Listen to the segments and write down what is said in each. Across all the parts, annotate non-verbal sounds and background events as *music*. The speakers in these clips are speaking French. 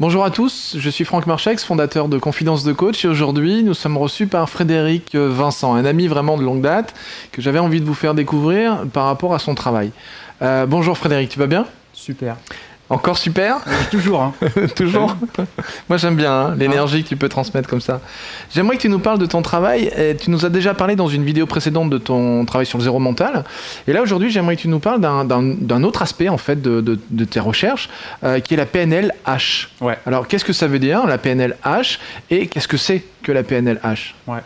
Bonjour à tous, je suis Franck Marchex, fondateur de Confidence de Coach et aujourd'hui nous sommes reçus par Frédéric Vincent, un ami vraiment de longue date que j'avais envie de vous faire découvrir par rapport à son travail. Euh, bonjour Frédéric, tu vas bien? Super. Encore super Toujours. Hein. *laughs* Toujours Moi j'aime bien hein, l'énergie que tu peux transmettre comme ça. J'aimerais que tu nous parles de ton travail. Et tu nous as déjà parlé dans une vidéo précédente de ton travail sur le zéro mental. Et là aujourd'hui j'aimerais que tu nous parles d'un autre aspect en fait de, de, tes recherches euh, qui est la PNL-H. Ouais. Alors qu'est-ce que ça veut dire la PNL-H et qu'est-ce que c'est que la PNL-H Ouais.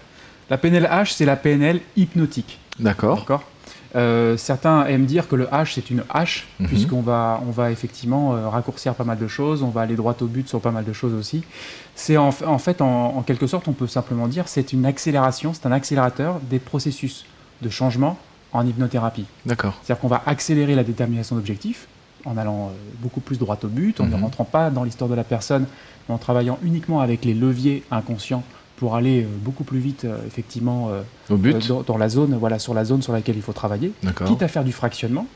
La PNL-H c'est la PNL hypnotique. D'accord. D'accord? Euh, certains aiment dire que le H c'est une H, mhm. puisqu'on va, on va effectivement euh, raccourcir pas mal de choses, on va aller droit au but sur pas mal de choses aussi. C'est en, fait, en, quelque sorte, on peut simplement dire c'est une accélération, c'est un accélérateur des processus de changement en hypnothérapie. D'accord. C'est-à-dire qu'on va accélérer la détermination d'objectifs en allant euh, beaucoup plus droit au but, en ne mhm. rentrant pas dans l'histoire de la personne, en travaillant uniquement avec les leviers inconscients pour aller euh, beaucoup plus vite, euh, effectivement, euh, Au but. Dans, la zone, voilà, sur la zone sur laquelle il faut travailler, quitte à faire du fractionnement.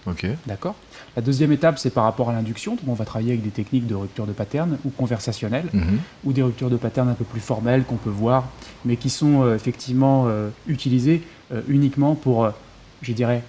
D'accord. La deuxième étape, c'est par rapport à l'induction. Donc, on va travailler avec des techniques de rupture de pattern ou conversationnelles, mhm. ou des ruptures de pattern un peu plus formelles qu'on peut voir, mais qui sont effectivement utilisées uniquement pour, je dirais,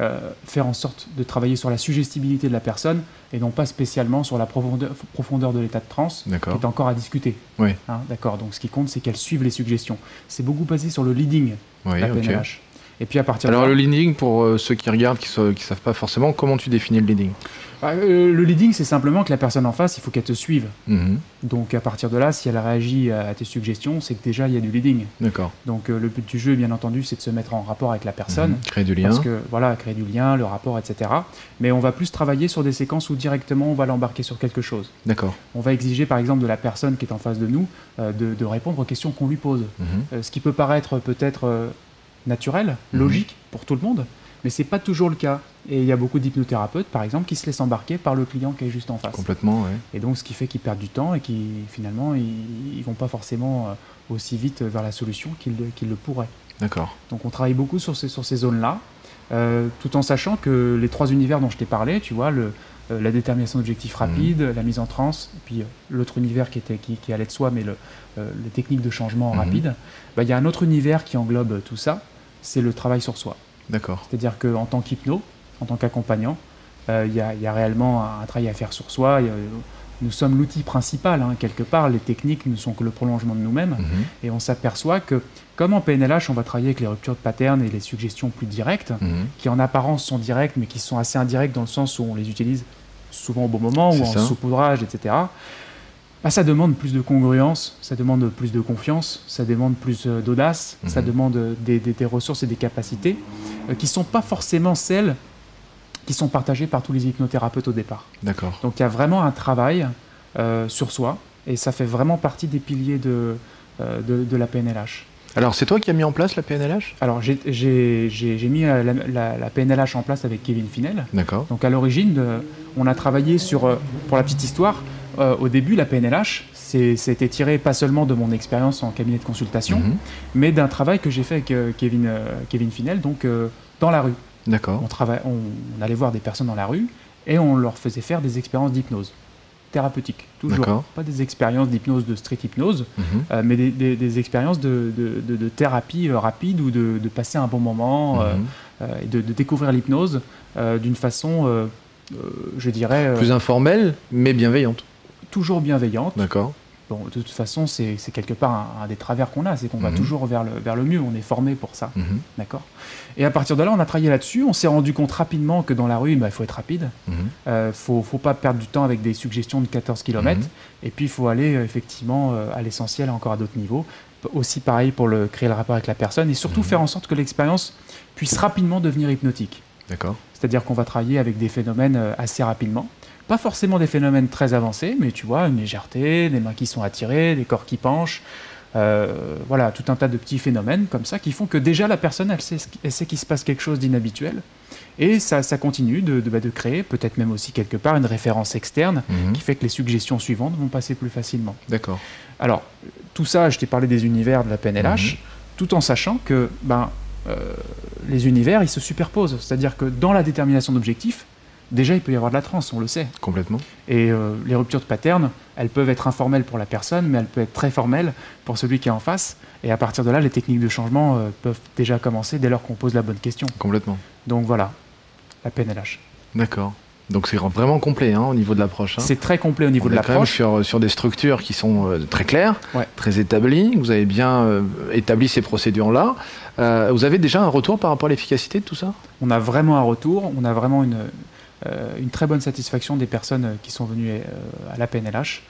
euh, faire en sorte de travailler sur la suggestibilité de la personne et non pas spécialement sur la profondeur, profondeur de l'état de transe, qui est encore à discuter. Oui. Hein, D'accord. Donc ce qui compte, c'est qu'elle suive les suggestions. C'est beaucoup basé sur le leading, la PNLH. Et puis à partir Alors le leading, pour euh, ceux qui regardent, qui ne savent pas forcément, comment tu définis le leading? Bah, euh, Le leading, c'est simplement que la personne en face, il faut qu'elle te suive. Mhm. Donc à partir de là, si elle réagit à tes suggestions, c'est que déjà il y a du leading. D'accord. Donc euh, le but du jeu, bien entendu, c'est de se mettre en rapport avec la personne. Mhm. Créer du lien. Parce que voilà, créer du lien, le rapport, etc. Mais on va plus travailler sur des séquences où directement on va l'embarquer sur quelque chose. D'accord. On va exiger par exemple de la personne qui est en face de nous de, répondre aux questions qu'on lui pose. Mhm. ce qui peut paraître peut-être naturel, mhm. logique pour tout le monde, mais c'est pas toujours le cas. Et il y a beaucoup d'hypnothérapeutes, par exemple, qui se laissent embarquer par le client qui est juste en face. Complètement, oui. Et donc, ce qui fait qu'ils perdent du temps et qui finalement, ils, ne vont pas forcément euh, aussi vite vers la solution qu'ils le pourraient. D'accord. Donc, on travaille beaucoup sur ces, sur ces zones-là, euh, tout en sachant que les trois univers dont je t'ai parlé, tu vois, le, euh, la détermination d'objectifs rapides, mhm. la mise en transe, puis l'autre univers qui, était, qui, qui allait de soi, mais le, les techniques de changement mhm. rapide, bah, il y a un autre univers qui englobe tout ça, c'est le travail sur soi. D'accord. C'est-à-dire qu'en tant qu'hypno, en tant qu'accompagnant, euh, il y, a réellement un, travail à faire sur soi. nous sommes l'outil principal, hein, quelque part. Les techniques ne sont que le prolongement de nous-mêmes. Mhm. Et on s'aperçoit que, comme en PNLH, on va travailler avec les ruptures de pattern et les suggestions plus directes, mhm. qui en apparence sont directes, mais qui sont assez indirectes dans le sens où on les utilise souvent au bon moment ou en saupoudrage, etc. Bah, ça demande plus de congruence, ça demande plus de confiance, ça demande plus euh, d'audace, ça mhm. demande euh, des, ressources et des capacités euh, qui ne sont pas forcément celles qui sont partagées par tous les hypnothérapeutes au départ. D'accord. Donc il y a vraiment un travail sur soi et ça fait vraiment partie des piliers de, de, la PNLH. Alors, c'est toi qui as mis en place la PNLH Alors, j'ai mis la, la, PNLH en place avec Kevin Finel. D'accord. Donc, à l'origine, on a travaillé sur, pour la petite histoire, euh, au début, la PNLH, c'était tiré pas seulement de mon expérience en cabinet de consultation, mhm. mais d'un travail que j'ai fait avec euh, Kevin, euh, Kevin Finel, donc dans la rue. D'accord. On, on, allait voir des personnes dans la rue et on leur faisait faire des expériences d'hypnose thérapeutique, toujours. Pas des expériences d'hypnose, de street hypnose, mhm. mais des, expériences de, thérapie rapide ou de, passer un bon moment mhm. et de, découvrir l'hypnose d'une façon, je dirais... Plus informelle, mais bienveillante toujours bienveillante. D'accord. Bon, de toute façon, c'est quelque part un, des travers qu'on a, c'est qu'on va mhm. toujours vers le, vers le mieux, on est formé pour ça. Mhm. D'accord Et à partir de là, on a travaillé là-dessus, on s'est rendu compte rapidement que dans la rue, bah, il faut être rapide, il mhm. ne euh, faut, faut, pas perdre du temps avec des suggestions de 14 km, et puis il faut aller euh, effectivement euh, à l'essentiel, encore à d'autres niveaux. Aussi pareil pour le, créer le rapport avec la personne, et surtout faire en sorte que l'expérience puisse rapidement devenir hypnotique. D'accord. C'est-à-dire qu'on va travailler avec des phénomènes assez rapidement. Pas forcément des phénomènes très avancés, mais tu vois, une légèreté, des mains qui sont attirées, des corps qui penchent. Euh, voilà, tout un tas de petits phénomènes comme ça qui font que déjà la personne, elle sait, elle sait qu'il se passe quelque chose d'inhabituel. Et ça, ça continue de, de, bah, de créer, peut-être même aussi quelque part, une référence externe mhm. qui fait que les suggestions suivantes vont passer plus facilement. D'accord. Alors, tout ça, je t'ai parlé des univers de la PNLH, mhm. tout en sachant que ben, euh, les univers, ils se superposent. C'est-à-dire que dans la détermination d'objectifs, déjà il peut y avoir de la transe, on le sait. Complètement. Et euh, les ruptures de pattern, elles peuvent être informelles pour la personne, mais elles peuvent être très formelles pour celui qui est en face. Et à partir de là, les techniques de changement euh, peuvent déjà commencer dès lors qu'on pose la bonne question. Complètement. Donc voilà, la PNLH. D'accord. Donc c'est vraiment complet hein, au niveau de l'approche. hein. C'est très complet au niveau On de l'approche. sur, sur des structures qui sont euh, très claires, Ouais. très établies. Vous avez bien euh, établi ces procédures-là. Euh, vous avez déjà un retour par rapport à l'efficacité de tout ça? On a vraiment un retour, on a vraiment une, une très bonne satisfaction des personnes euh, qui sont venues euh, à la PNLH.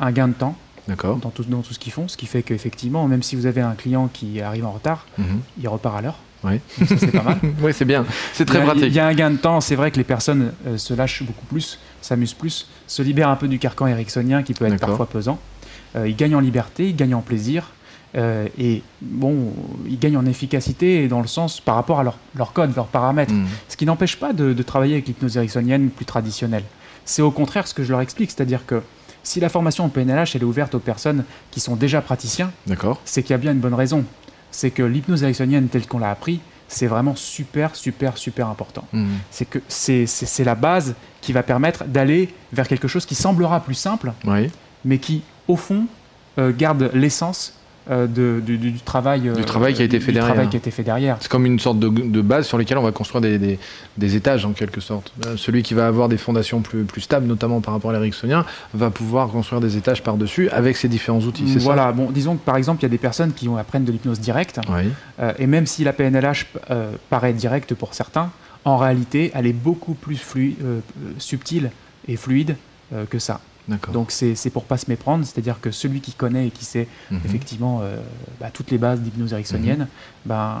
Un gain de temps dans tout, dans tout ce qu'ils font, ce qui fait qu'effectivement, même si vous avez un client qui arrive en retard, Mhm. il repart à l'heure. Oui. C'est pas mal. *laughs* oui, c'est bien. C'est très il y a, pratique. Il y a un gain de temps. C'est vrai que les personnes euh, se lâchent beaucoup plus, s'amusent plus, se libèrent un peu du carcan ericksonien qui peut être parfois pesant. Euh, ils gagnent en liberté, ils gagnent en plaisir. Euh, et bon, ils gagnent en efficacité et dans le sens par rapport à leur, leur code, leurs paramètres. Mhm. Ce qui n'empêche pas de, de travailler avec l'hypnose ericksonienne plus traditionnelle. C'est au contraire ce que je leur explique, c'est-à-dire que si la formation en PNLH elle est ouverte aux personnes qui sont déjà praticiens, c'est qu'il y a bien une bonne raison. C'est que l'hypnose ericksonienne telle qu'on l'a appris, c'est vraiment super, super, super important. Mhm. C'est que c'est la base qui va permettre d'aller vers quelque chose qui semblera plus simple, Oui. mais qui, au fond, euh, garde l'essence de- du, du- du travail, euh, Du travail qui a été du fait derrière. travail qui a été fait derrière. C'est comme une sorte de, de base sur lesquelles on va construire des, des- des étages en quelque sorte. Euh, celui qui va avoir des fondations plus, plus stables, notamment par rapport à l'éricksonien, va pouvoir construire des étages par-dessus avec ses différents outils. Voilà, bon, disons que par exemple, il y a des personnes qui apprennent de l'hypnose directe, Oui. euh, et même si la PNLH euh, paraît directe pour certains, en réalité, elle est beaucoup plus flui- euh, euh, subtile et fluide euh, que ça. Donc c'est c'est pour pas se méprendre, c'est-à-dire que celui qui connaît et qui sait Mhm. effectivement euh, bah, toutes les bases d'hypnose ericksonienne, ben,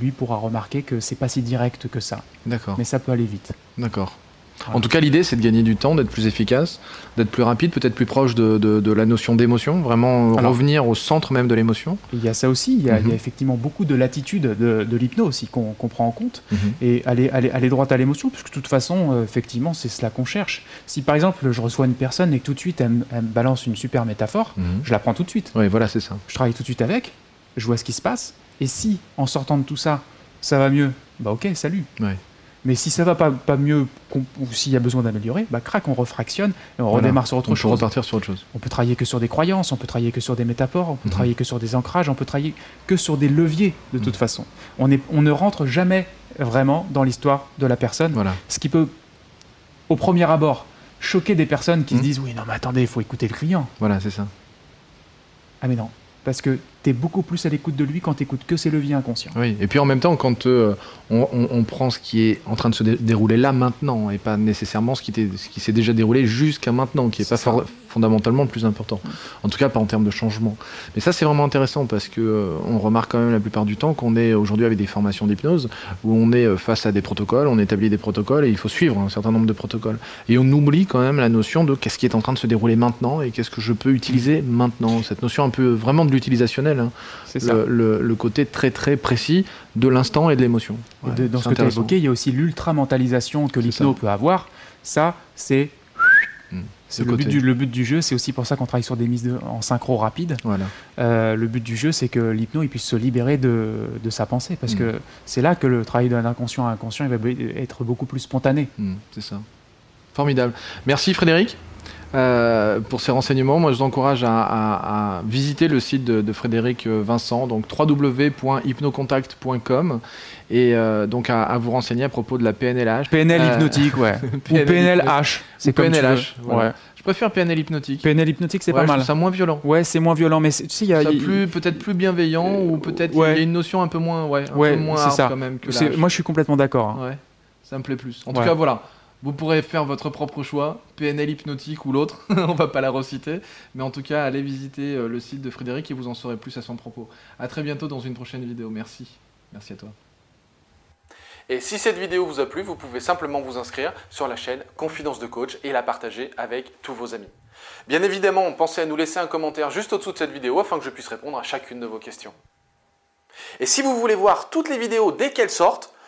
lui pourra remarquer que c'est pas si direct que ça, D'accord. mais ça peut aller vite. D'accord. En tout cas, l'idée, c'est de gagner du temps, d'être plus efficace, d'être plus rapide, peut-être plus proche de, de- de la notion d'émotion, vraiment Alors- revenir au centre même de l'émotion. Il y a ça aussi, il y a, il y a Mhm. effectivement beaucoup de latitude de, de l'hypnose aussi qu'on prend en compte. Mhm. et aller, aller, aller droit à l'émotion, puisque de toute façon, euh, effectivement, c'est cela qu'on cherche. Si par exemple, je reçois une personne et que tout de suite, elle, me- elle me balance une super métaphore, Mhm. je la prends tout de suite. Oui, voilà, c'est ça. Je travaille tout de suite avec, je vois ce qui se passe, et si, en sortant de tout ça, ça va mieux, bah ok, salut. Ouais. Mais si ça va pas, pas mieux, ou s'il y a besoin d'améliorer, bah crac, on refractionne et on Voilà. redémarre sur autre on peut chose. repartir sur autre chose. On peut travailler que sur des croyances, on peut travailler que sur des métaphores, on peut Mhm. travailler que sur des ancrages, on peut travailler que sur des leviers de toute Mhm. façon. On, est, on ne rentre jamais vraiment dans l'histoire de la personne, Voilà. ce qui peut, au premier abord, choquer des personnes qui Mhm. se disent oui, non, mais attendez, il faut écouter le client. Voilà, c'est ça. Ah, mais non, parce que beaucoup plus à l'écoute de lui quand tu écoutes que ses leviers inconscients. Oui, et puis en même temps, quand euh, on, on- on prend ce qui est en train de se dé- dérouler là maintenant, et pas nécessairement ce qui, ce qui s'est déjà déroulé jusqu'à maintenant, qui n'est pas ça. fondamentalement le plus important. En tout cas, pas en termes de changement. Mais ça, c'est vraiment intéressant parce que euh, on remarque quand même la plupart du temps qu'on est aujourd'hui avec des formations d'hypnose où on est euh, face à des protocoles, on établit des protocoles et il faut suivre un certain nombre de protocoles. Et on oublie quand même la notion de qu'est-ce qui est en train de se dérouler maintenant et qu'est-ce que je peux utiliser maintenant. Cette notion un peu vraiment de l'utilisationnel. Hein C'est ça. le, le- le côté très très précis de l'instant et de l'émotion. Et Ouais, de- dans ce que tu as évoqué, il y a aussi l'ultra-mentalisation que l'hypno peut avoir. Ça, c'est. Hmm. c'est Le but du, le but du jeu, c'est aussi pour ça qu'on travaille sur des mises de- en synchro rapide. Voilà. Euh, le but du jeu, c'est que l'hypno il puisse se libérer de, de sa pensée, parce Mm. que c'est là que le travail d'un inconscient à inconscient il va être beaucoup plus spontané. Hmm, c'est ça. Formidable. Merci Frédéric. Euh, pour ces renseignements, moi je vous encourage à, à- à visiter le site de, de Frédéric euh, Vincent, donc www.hypnocontact.com, et euh, donc à, à vous renseigner à propos de la PNLH. PNL hypnotique, ouais. *laughs* Ou PNL PNLH, c'est Ou comme tu veux. PNLH, voilà. Ouais. Je préfère PNL hypnotique. PNL hypnotique, c'est Ouais, pas je mal. ça moins violent. Ouais, c'est moins violent, mais c'est- tu sais, il y a. Plus peut-être plus bienveillant ou peut-être Ouais. il y a une notion un peu moins ouais, un peu moins c'est hard ça. quand même que c'est- moi, je suis complètement d'accord. hein. Ouais, ça me plaît plus. En tout cas, voilà. Vous pourrez faire votre propre choix, PNL hypnotique ou l'autre, *laughs* on va pas la reciter, mais en tout cas, allez visiter euh, le site de Frédéric et vous en saurez plus à son propos. À très bientôt dans une prochaine vidéo. Merci. Merci à toi. Et si cette vidéo vous a plu, vous pouvez simplement vous inscrire sur la chaîne Confidence de Coach et la partager avec tous vos amis. Bien évidemment, pensez à nous laisser un commentaire juste au-dessous de cette vidéo afin que je puisse répondre à chacune de vos questions. Et si vous voulez voir toutes les vidéos dès qu'elles sortent,